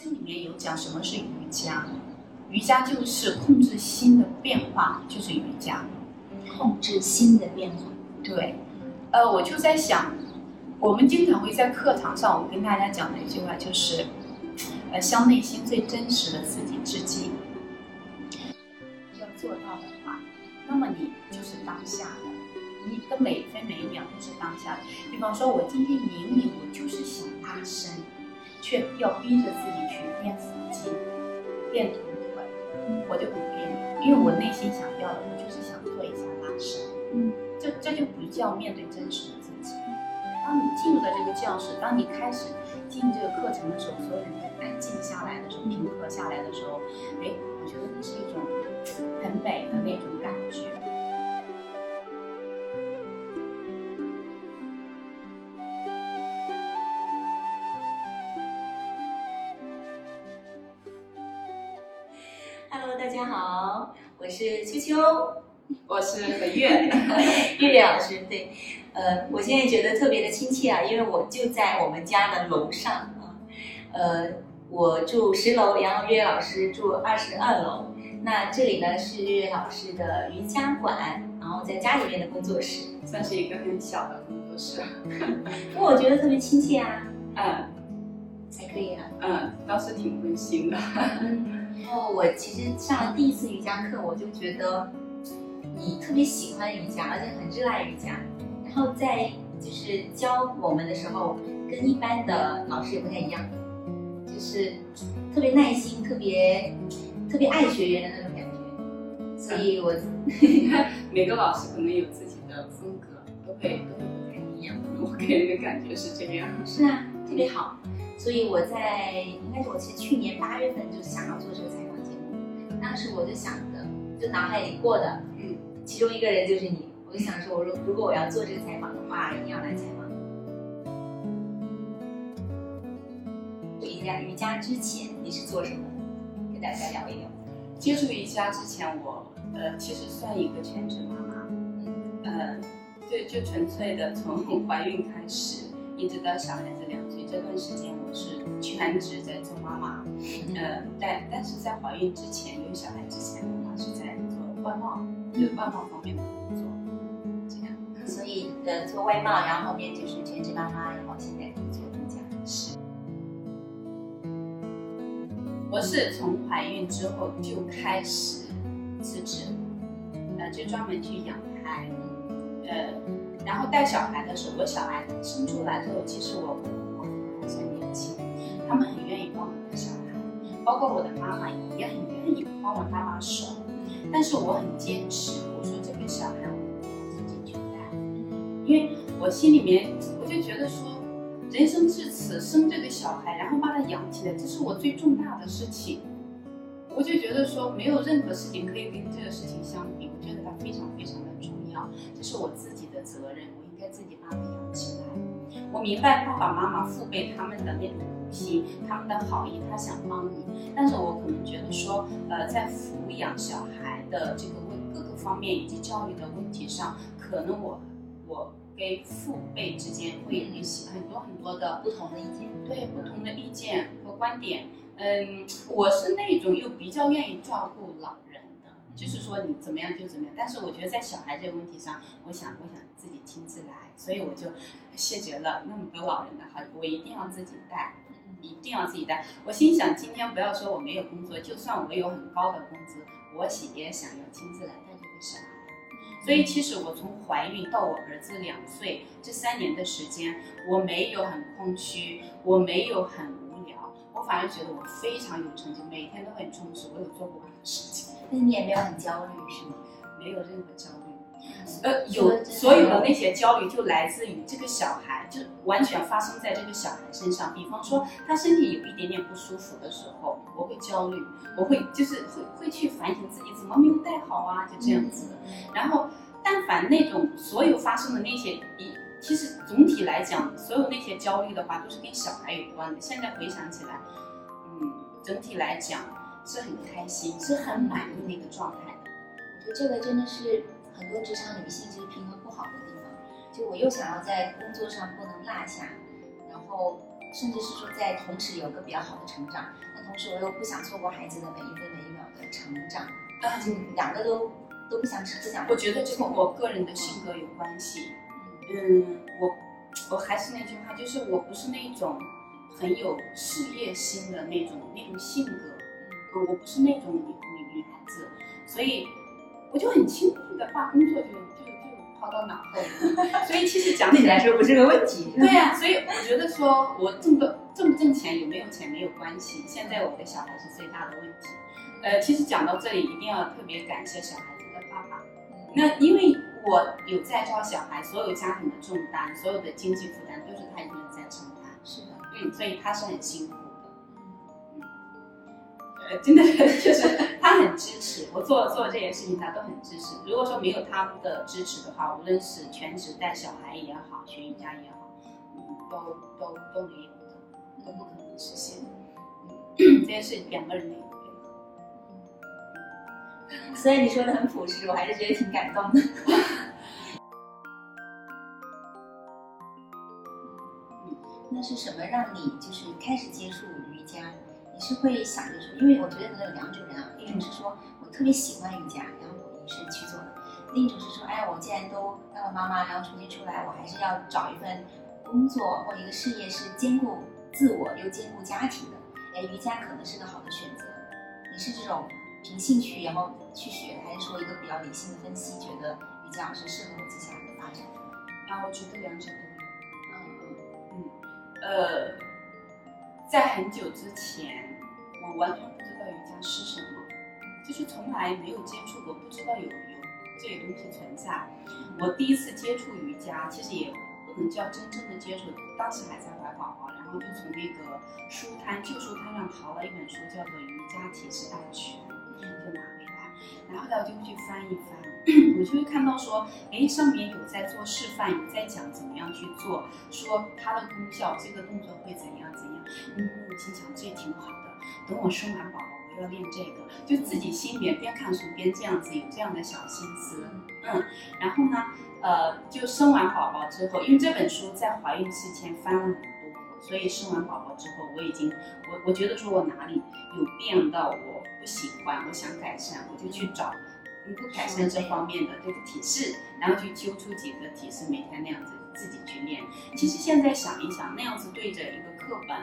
经里面有讲什么是瑜伽，瑜伽就是控制心的变化，就是瑜伽。控制心的变化。对，呃，我就在想，我们经常会在课堂上，我跟大家讲的一句话就是，呃，向内心最真实的自己致敬。要做到的话，那么你就是当下的，你的每一分每一秒都是当下的。比方说，我今天明明我就是想拉伸，却要逼着自己去练腹肌、练臀腿，我就不练，因为我内心想要的，我就是想做一下拉伸。嗯，这这就不叫面对真实的自己。当你进入到这个教室，当你开始进这个课程的时候，所有人都安静下来的时候，平和下来的时候，哎，我觉得那是一种很美的那种感觉。我是秋秋，我是何月，月月老师。对，呃，我现在觉得特别的亲切啊，因为我就在我们家的楼上啊，呃，我住十楼，然后月月老师住二十二楼。那这里呢是月月老师的瑜伽馆，然后在家里面的工作室。算是一个很小的工作室。不过我觉得特别亲切啊，嗯还可以啊。嗯，倒是挺温馨的。嗯，然后我其实上了第一次瑜伽课，我就觉得你特别喜欢瑜伽，而且很热爱瑜伽。然后在就是教我们的时候，跟一般的老师也不太一样，就是特别耐心，特别特别爱学员的那种感觉。所以我 每个老师可能有自己的风格，都会都会不太一样。我给人的感觉是这样。是啊，特别好。所以我在应该是我其实去年八月份就想要做这个采访节目，当时我就想着，就脑海里过的，嗯，其中一个人就是你。我就想说，我如如果我要做这个采访的话，一定要来采访。瑜伽瑜伽之前你是做什么的？跟大家聊一聊。接触瑜伽之前，我呃其实算一个全职妈妈，嗯呃，就就纯粹的从怀孕开始，一直到小孩子两岁这段时间，我是全职在做妈妈。呃，但但是在怀孕之前，有小孩之前，我是在做外贸，就外贸方面的工作。这样所以呃做外贸，然后后面就是全职妈妈，然后现在可以做瑜伽。是。我是从怀孕之后就开始辞职，呃，就专门去养胎，呃，然后带小孩的时候，我小孩生出来之后，其实我他们很愿意帮我带小孩，包括我的妈妈也很愿意帮我搭把手，但是我很坚持，我说这个小孩我自己去带，因为我心里面我就觉得说。人生至此，生这个小孩，然后把他养起来，这是我最重大的事情。我就觉得说，没有任何事情可以跟这个事情相比。我觉得它非常非常的重要，这是我自己的责任，我应该自己把它养起来。我明白爸爸妈妈父辈他们的那种苦心，他们的好意，他想帮你，但是我可能觉得说，呃，在抚养小孩的这个问各个方面以及教育的问题上，可能我我。跟父辈之间会有一些很多很多的不同的意见，对不同的意见和观点。嗯，我是那种又比较愿意照顾老人，就是说你怎么样就怎么样。但是我觉得在小孩这个问题上，我想我想自己亲自来，所以我就谢绝了那么多老人的好，我一定要自己带，一定要自己带。我心想，今天不要说我没有工作，就算我有很高的工资，我也想要亲自来带这个小孩。所以其实我从怀孕到我儿子两岁这三年的时间，我没有很空虚，我没有很我反而觉得我非常有成就，每天都很充实，我有做过很多事情。那你也没有很焦虑是吗？没有任何焦虑。呃，有所有的那些焦虑就来自于这个小孩，就完全发生在这个小孩身上。比方说，他身体有一点点不舒服的时候，我会焦虑，我会就是会会去反省自己怎么没有带好啊，就这样子。然后，但凡那种所有发生的那些，一其实总体来讲，所有那些焦虑的话，都是跟小孩有关的。现在回想起来，嗯，整体来讲是很开心，是很满意的一个状态的。我觉得这个真的是。很多职场女性其实平衡不好的地方，就我又想要在工作上不能落下，然后甚至是说在同时有个比较好的成长，那同时我又不想错过孩子的每一分每一秒的成长，就两个都都不想吃，不想。我觉得这跟我个人的性格有关系。嗯，我我还是那句话，就是我不是那种很有事业心的那种那种性格，嗯，我不是那种女女女孩子，所以我就很轻易的把工作就就就抛到脑后，所以其实讲起来说不是个问题。对呀，所以我觉得说我挣不挣不挣钱有没有钱没有关系，现在我的小孩是最大的问题。呃，其实讲到这里一定要特别感谢小孩子的爸爸，那因为。我有在教小孩，所有家庭的重担，所有的经济负担都是他一个人在承担。是的，嗯，所以他是很辛苦的。嗯，呃，真的就是他很支持我做做这件事情，他都很支持。如果说没有他的支持的话，无论是全职带小孩也好，学瑜伽也好，嗯，都都都没有的，都不可能实现。嗯，这件事两个人的。所以你说的很朴实，我还是觉得挺感动的。那是什么让你就是开始接触瑜伽？你是会想着说，因为我觉得可能有两种人啊，一种是说我特别喜欢瑜伽，然后我也是去做的；另一种是说，哎，我既然都当了妈妈，然后重新出来，我还是要找一份工作或一个事业是兼顾自我又兼顾家庭的。哎，瑜伽可能是个好的选择。你是这种凭兴趣然后去学，还是说一个比较理性的分析，觉得瑜伽是适合我接下来的发展？啊，我觉得两者都有。呃，在很久之前，我完全不知道瑜伽是什么，就是从来没有接触过，不知道有有这些东西存在。我第一次接触瑜伽，其实也不能叫真正的接触，当时还在怀宝宝，然后就从那个书摊旧书摊上淘了一本书，叫做《瑜伽体式大全》，就拿回来，然后呢我就会去翻一翻。我就会看到说，哎，上面有在做示范，有在讲怎么样去做，说它的功效，这个动作会怎样怎样。嗯，我心想这挺好的。等我生完宝宝，我要练这个，就自己心里边边看书边这样子有这样的小心思。嗯，然后呢，呃，就生完宝宝之后，因为这本书在怀孕之前翻了很多，所以生完宝宝之后，我已经，我我觉得说我哪里有变到我不喜欢，我想改善，我就去找。能够改善这方面的这个体式，然后去揪出几个体式，每天那样子自己去练。其实现在想一想，那样子对着一个课本，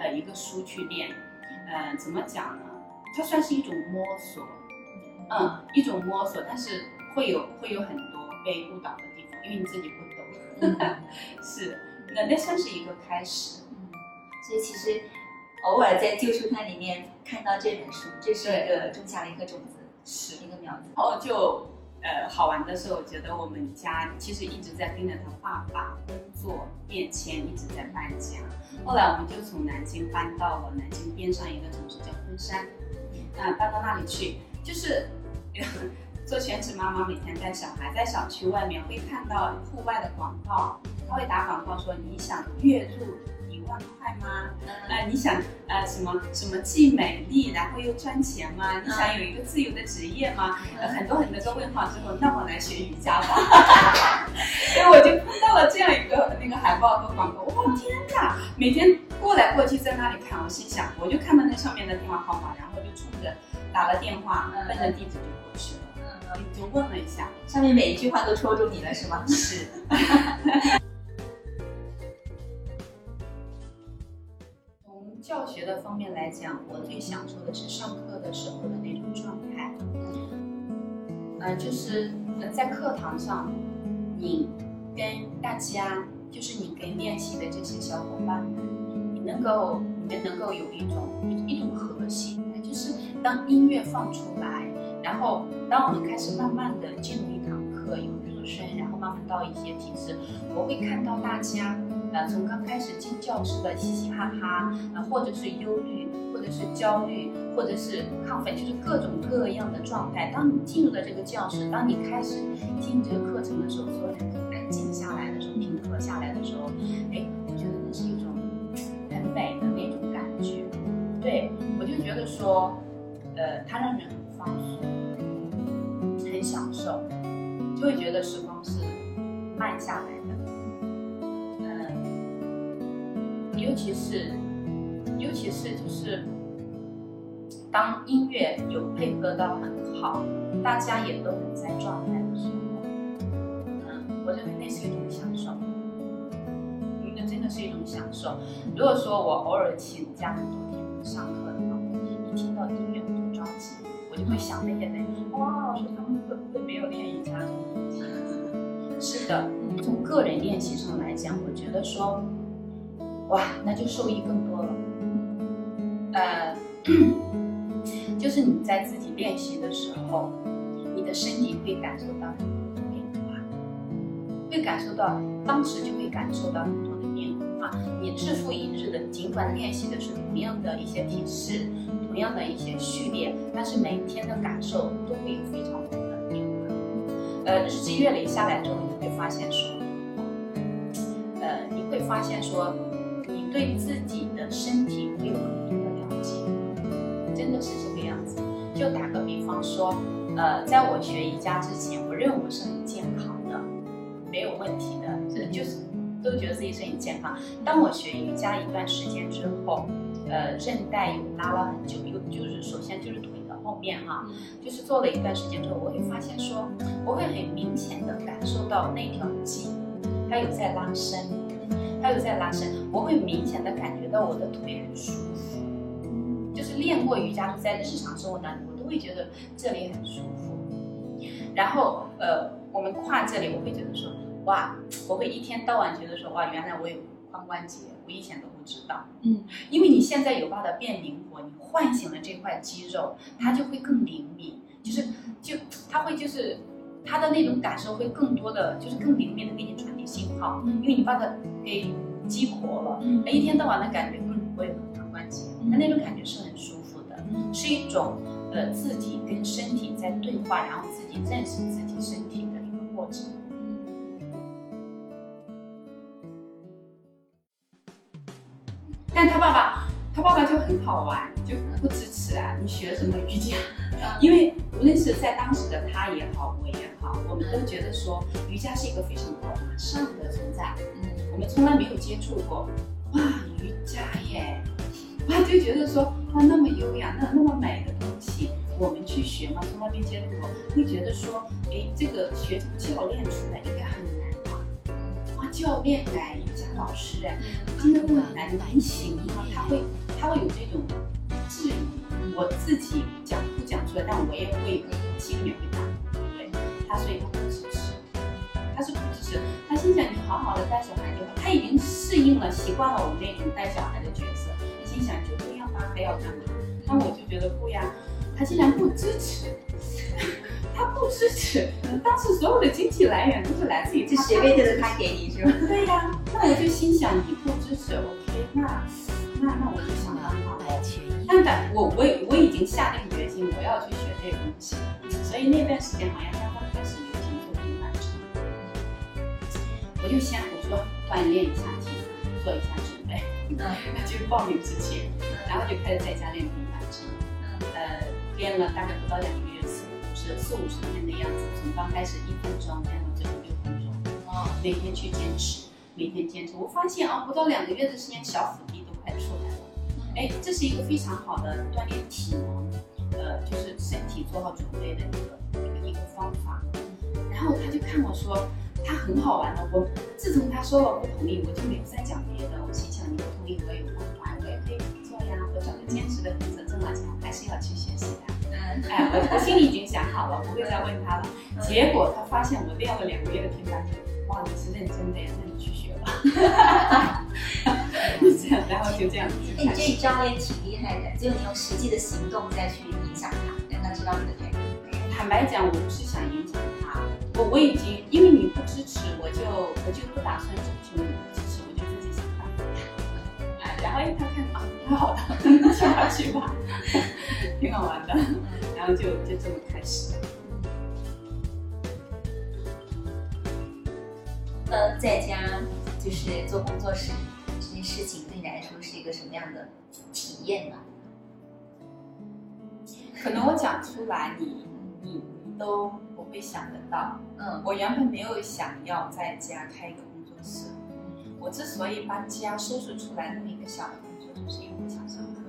呃，一个书去练，呃，怎么讲呢？它算是一种摸索，嗯，一种摸索，但是会有会有很多被误导的地方，因为你自己不懂。是，那那算是一个开始。嗯，所以其实偶尔在旧书摊里面看到这本书，这是一个种下了一颗种子。是一个苗子，然后就呃好玩的是，我觉得我们家其实一直在跟着他爸爸工作变迁，一直在搬家。后来我们就从南京搬到了南京边上一个城市叫昆山，啊，搬到那里去，就是做全职妈妈，每天带小孩，在小区外面会看到户外的广告，他会打广告说你想月入。万块吗？呃，你想呃什么什么既美丽然后又赚钱吗？你想有一个自由的职业吗？呃，很多很多个问号之后，那我来学瑜伽吧。所以我就碰到了这样一个那个海报和广告，哇天哪！每天过来过去在那里看，我心想，我就看到那上面的电话号码，然后就冲着打了电话，奔着地址就过去了。嗯，就问了一下，上面每一句话都戳中你了是吗？是。教学的方面来讲，我最享受的是上课的时候的那种状态。呃，就是在课堂上，你跟大家，就是你跟练习的这些小伙伴们，你能够，你们能够有一种一种和谐。就是当音乐放出来，然后当我们开始慢慢的进入一堂课，有热身，然后慢慢到一些提示，我会看到大家。呃，从刚开始进教室的嘻嘻哈哈，啊，或者是忧虑，或者是焦虑，或者是亢奋，就是各种各样的状态。当你进入了这个教室，当你开始听这个课程的时候，所有人都安静下来的时候，平和下来的时候，哎，我觉得那是一种很美的那种感觉。对我就觉得说，呃，它让人当音乐有配合到很好，大家也都很在状态的时候，嗯，我认为那是一种享受，那真的是一种享受。如果说我偶尔请假很多天不上课的话，一听到音乐我就着急，我就会想那些人，哇，我说他们会不会没有练瑜伽？是的，从个人练习上来讲，我觉得说，哇，那就受益更多了。呃，就是你在自己练习的时候，你的身体会感受到很多的变化，会感受到，当时就会感受到很多的变化。你日复一日的，尽管练习的是同样的一些体式，同样的一些序列，但是每天的感受都会有非常多的变化。呃，日积月累下来之后，你会发现说，呃，你会发现说，你对自己的身体会有更多的了解，真的是这样。就打个比方说，呃，在我学瑜伽之前，我认为我是很健康的，没有问题的，这就是都觉得自己是很健康。当我学瑜伽一段时间之后，呃，韧带有拉了很久，又就是首先就是腿的后面哈、就是做了一段时间之后，我会发现说，我会很明显的感受到那条筋，它有在拉伸，它有在拉伸，我会明显的感觉到我的腿很舒服。就是练过瑜伽，就在日常生活当中，会觉得这里很舒服。然后呃，我们跨这里，我会觉得说，哇，我会一天到晚觉得说，哇，原来我有髋关节，我以前都不知道。嗯，因为你现在有把它变灵活，你唤醒了这块肌肉，它就会更灵敏，就是就它会就是它的那种感受会更多的，就是更灵敏的给你传递信号，因为你把它给激活了，嗯。一天到晚的感觉，嗯，我有个髋关节，它那种感觉是很舒服的，是一种呃自己跟身体在对话，然后自己认识自己身体的一个过程。但他爸爸，他爸爸就很好玩，就不支持啊，你学什么瑜伽？因为无论是在当时的他也好，我也好，我们都觉得说瑜伽是一个非常高大上的存在，嗯我们从来没有接触过。哇，瑜伽耶！哇，就觉得说哇，那么优雅，那那么美的我们去学嘛，从来没接触，会觉得说，哎，这个学成教练出来应该很难吧？哇，教练哎，瑜伽老师哎，真的会很难难行吗？他会他会有这种质疑，我自己讲不讲出来，但我也会心里面会打，对他，所以他不支持，他是不支持。他心想你好好的带小孩就好，他已经适应了，习惯了我们那种带小孩的角色，心想就这样吧，还要干嘛？那我就觉得不呀，他竟然不支持。他不支持，当时所有的经济来源都是来自于就他学费都是他给你是吧？对呀、那我就心想你不支持，OK，那那那我就想办法喽。但但我我我已经下定决心，我要去学这个东西，所以那段时间好像刚刚开始流行做平板撑，我就先我说锻炼一下体能，做一下准备，嗯那 就报名之前，然后就开始在家练练了大概不到两个月，四五十四五十天的样子，从刚开始一分钟练到最后六分钟。哦，每天去坚持，每天坚持。我发现啊，不到两个月的时间，小腹肌都快出来了。哎，这是一个非常好的锻炼体能，呃，就是身体做好准备的一个一个方法。然后他就看我说，他很好玩的。我自从他说了不同意，我就没有再讲别的。我心想，你不同意我也有办法，我也可以做呀。我找个兼职的工作挣了钱，还是要去学习。哎，我我心里已经想好了，不会再问他了。结果他发现我练了两个月的平板撑，哇，你是认真的呀，那你去学吧。这样，然后就这样子哎，你。这一招也挺厉害的，就你用实际的行动再去影响他，让他知道你的态度。坦白讲，我不是想影响他，我我已经因为你不支持，我就我就不打算征求你的支持，我就自己想办法。哎，然后哎，他看啊，挺好的，去吧去吧，挺好玩的，然后就就这么开始。呃，在家就是做工作室这件事情，对你来说是一个什么样的体验呢？可能我讲出来，你你你都不会想得到。嗯我原本没有想要在家开一个工作室，我之所以把家收拾出来那么一个小的工作，就是因为我想上课。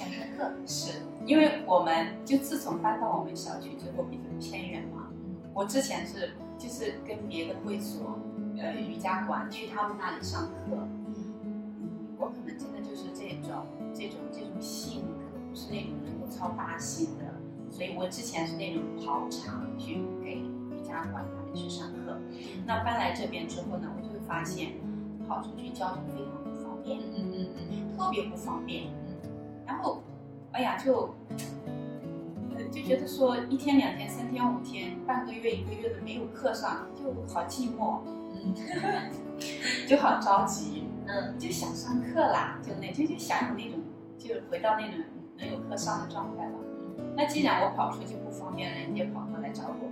想上课是因为我们就自从搬到我们小区之后比较偏远嘛，我之前是就是跟别的会所，呃瑜伽馆去他们那里上课，嗯，我可能真的就是这种这种这种性格，不是那种能够操大心的，所以我之前是那种跑场去给瑜伽馆他们去上课，那搬来这边之后呢，我就会发现跑出去交通非常不方便，嗯嗯嗯。特别不方便。然后，哎呀，就，呃，就觉得说一天两天三天五天半个月一个月的没有课上，就好寂寞，嗯 就好着急，嗯就想上课啦，就那就就想有那种就回到那种能有课上的状态了。那既然我跑出去不方便，人家跑过来找我，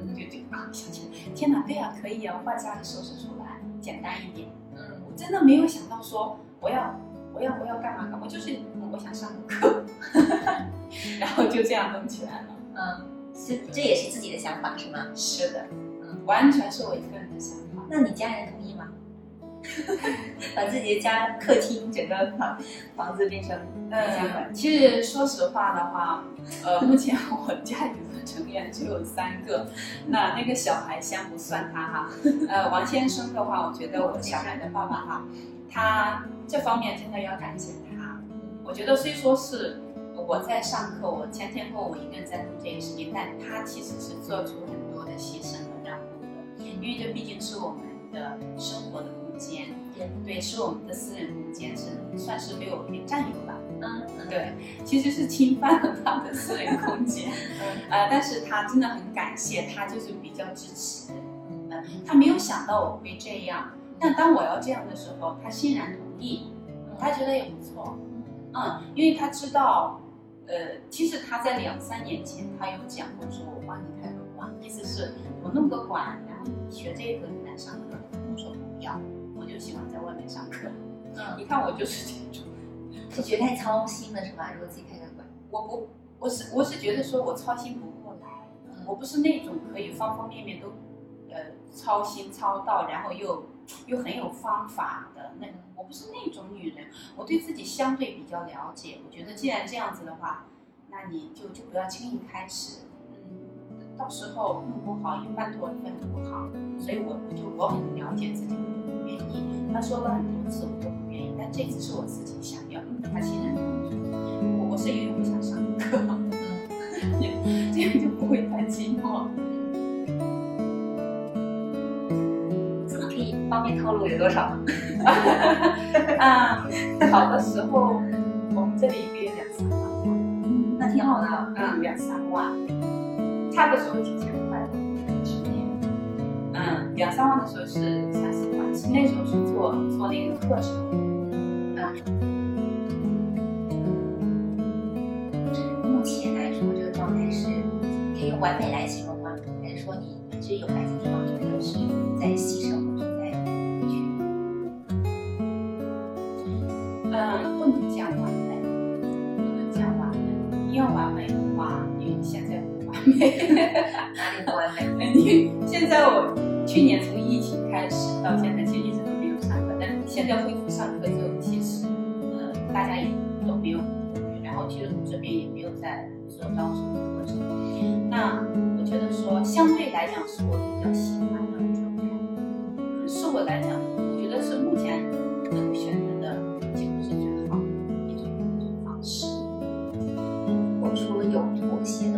嗯，就就啊想起来，天哪，对啊，可以啊，我把家里收拾出来，简单一点。嗯我真的没有想到说我要我要我要干嘛干嘛，我就是嗯我想上个课，然后就这样弄起来了。嗯，是这也是自己的想法是吗？是的，嗯，完全是我一个人的想法。那你家人同意吗？把自己的家客厅整个房房子变成瑜伽馆呃，，其实说实话的话，呃，目前我家里的成员只有三个，那那个小孩先不算他哈，呃，王先生的话，我觉得我小孩的爸爸哈，他这方面真的要感谢他。我觉得虽说是我在上课，我前前后后我一个人在录这个事情，但他其实是做出很多的牺牲和让步的，因为这毕竟是我们的生活的空间，对，是我们的私人空间，是算是被我给占有了。嗯嗯对，其实是侵犯了他的私人空间，嗯呃，但是他真的很感谢，他就是比较支持，呃，他没有想到我会这样，但当我要这样的时候，他欣然同意，他觉得也不错，嗯，因为他知道，呃，其实他在两三年前他有讲过说，我帮你开个馆，意思是我弄个馆，然后你学这个你来上课，我说不要，我就喜欢在外面上课，嗯，你看我就是这种。就觉得太操心了是吧？如果自己开个馆，我不，我是我是觉得说我操心不过来，我不是那种可以方方面面都，呃，操心操到，然后又又很有方法的那个，我不是那种女人，我对自己相对比较了解。我觉得既然这样子的话，那你就就不要轻易开始，嗯，到时候弄不好也半途而废很不好。所以我就我很了解自己，我就不愿意。他说了很多次，我都不愿意，但这次是我自己想要，他欣然同意。我我是因为我想上课，嗯，这样就不会太寂寞。可以方便透露有多少吗？啊，好的时候，我们这里一个月两三万，嗯，那挺好的。嗯，两三万，差的时候几千块，去年，嗯，两三万的时候是三四万，是那时候是做做那个课程，目前来说，这个状态是可以完美来形容哪里不完美？因为现在我去年从疫情开始到现在，其实一直都没有上课，但是现在恢复上课之后，其实呃大家也都没有，然后其实我这边也没有在做招生的过程。那我觉得说相对来讲是我比较喜欢的状态，是我来讲，我觉得是目前能够选择的几乎是最好的一种一种方式。如果说有妥协的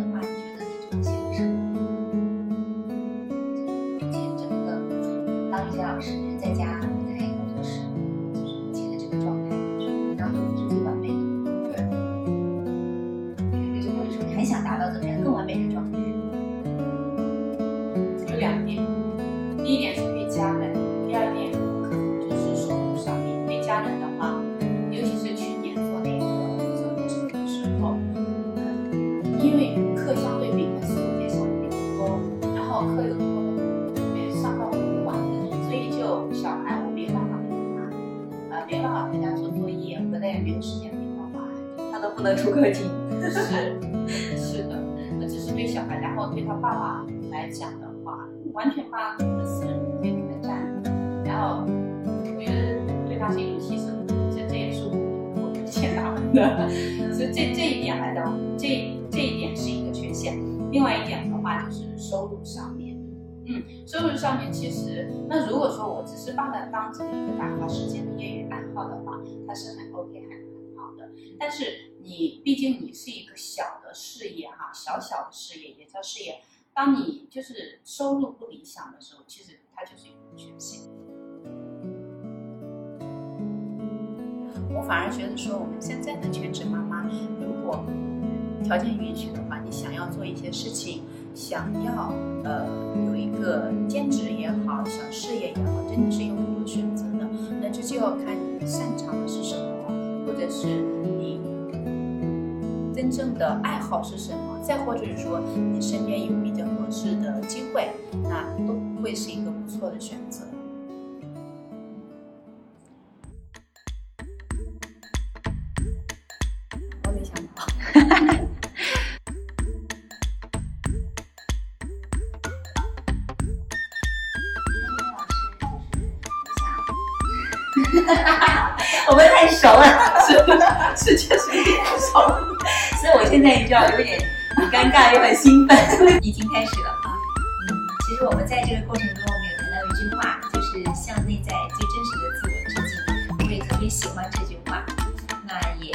爸来讲的话，完全把我的私人空间给他占了，然后发现有牺牲，这这也是我我欠他们的，所以这这一点来的，这这一点是一个缺陷。另外一点的话就是收入上面，嗯，收入上面其实，那如果说我只是把它当成一个打发时间的业余爱好的话，它是很 OK 很很好的。但是你毕竟你是一个小的事业哈，小小的事业也叫事业。当你就是收入不理想的时候，其实它就是一个缺陷。我反而觉得说，我们现在的全职妈妈，如果条件允许的话，你想要做一些事情，想要呃有一个兼职也好，小事业也好，真的是有很多选择的。那这就要看你擅长的是什么，或者是你真正的爱好是什么，再或者是说你身边有比较合适的机会，那都会是一个不错的选择。我没想到。我们太熟了，是是确实有点熟，所以我现在你知道有点很尴尬又很兴奋。已经开始了啊，嗯，其实我们在这个过程中，我们有谈到一句话，就是向内在最真实的自我致敬。我也特别喜欢这句话，那也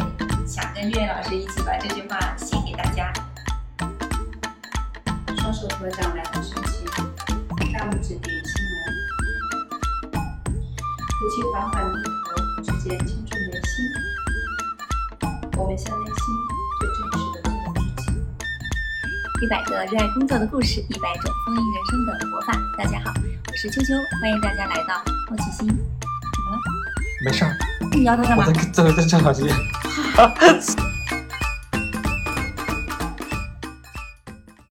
想跟月月老师一起把这句话献给大家。双手合掌来到身前，大拇指点心门，呼气缓缓低头，指尖轻触眉心。我们向内心。一百个热爱工作的故事，一百种丰盈人生的活法。大家好，我是秋秋，欢迎大家来到好奇心。怎么了？没事儿，你摇头干嘛我？在正在正好机。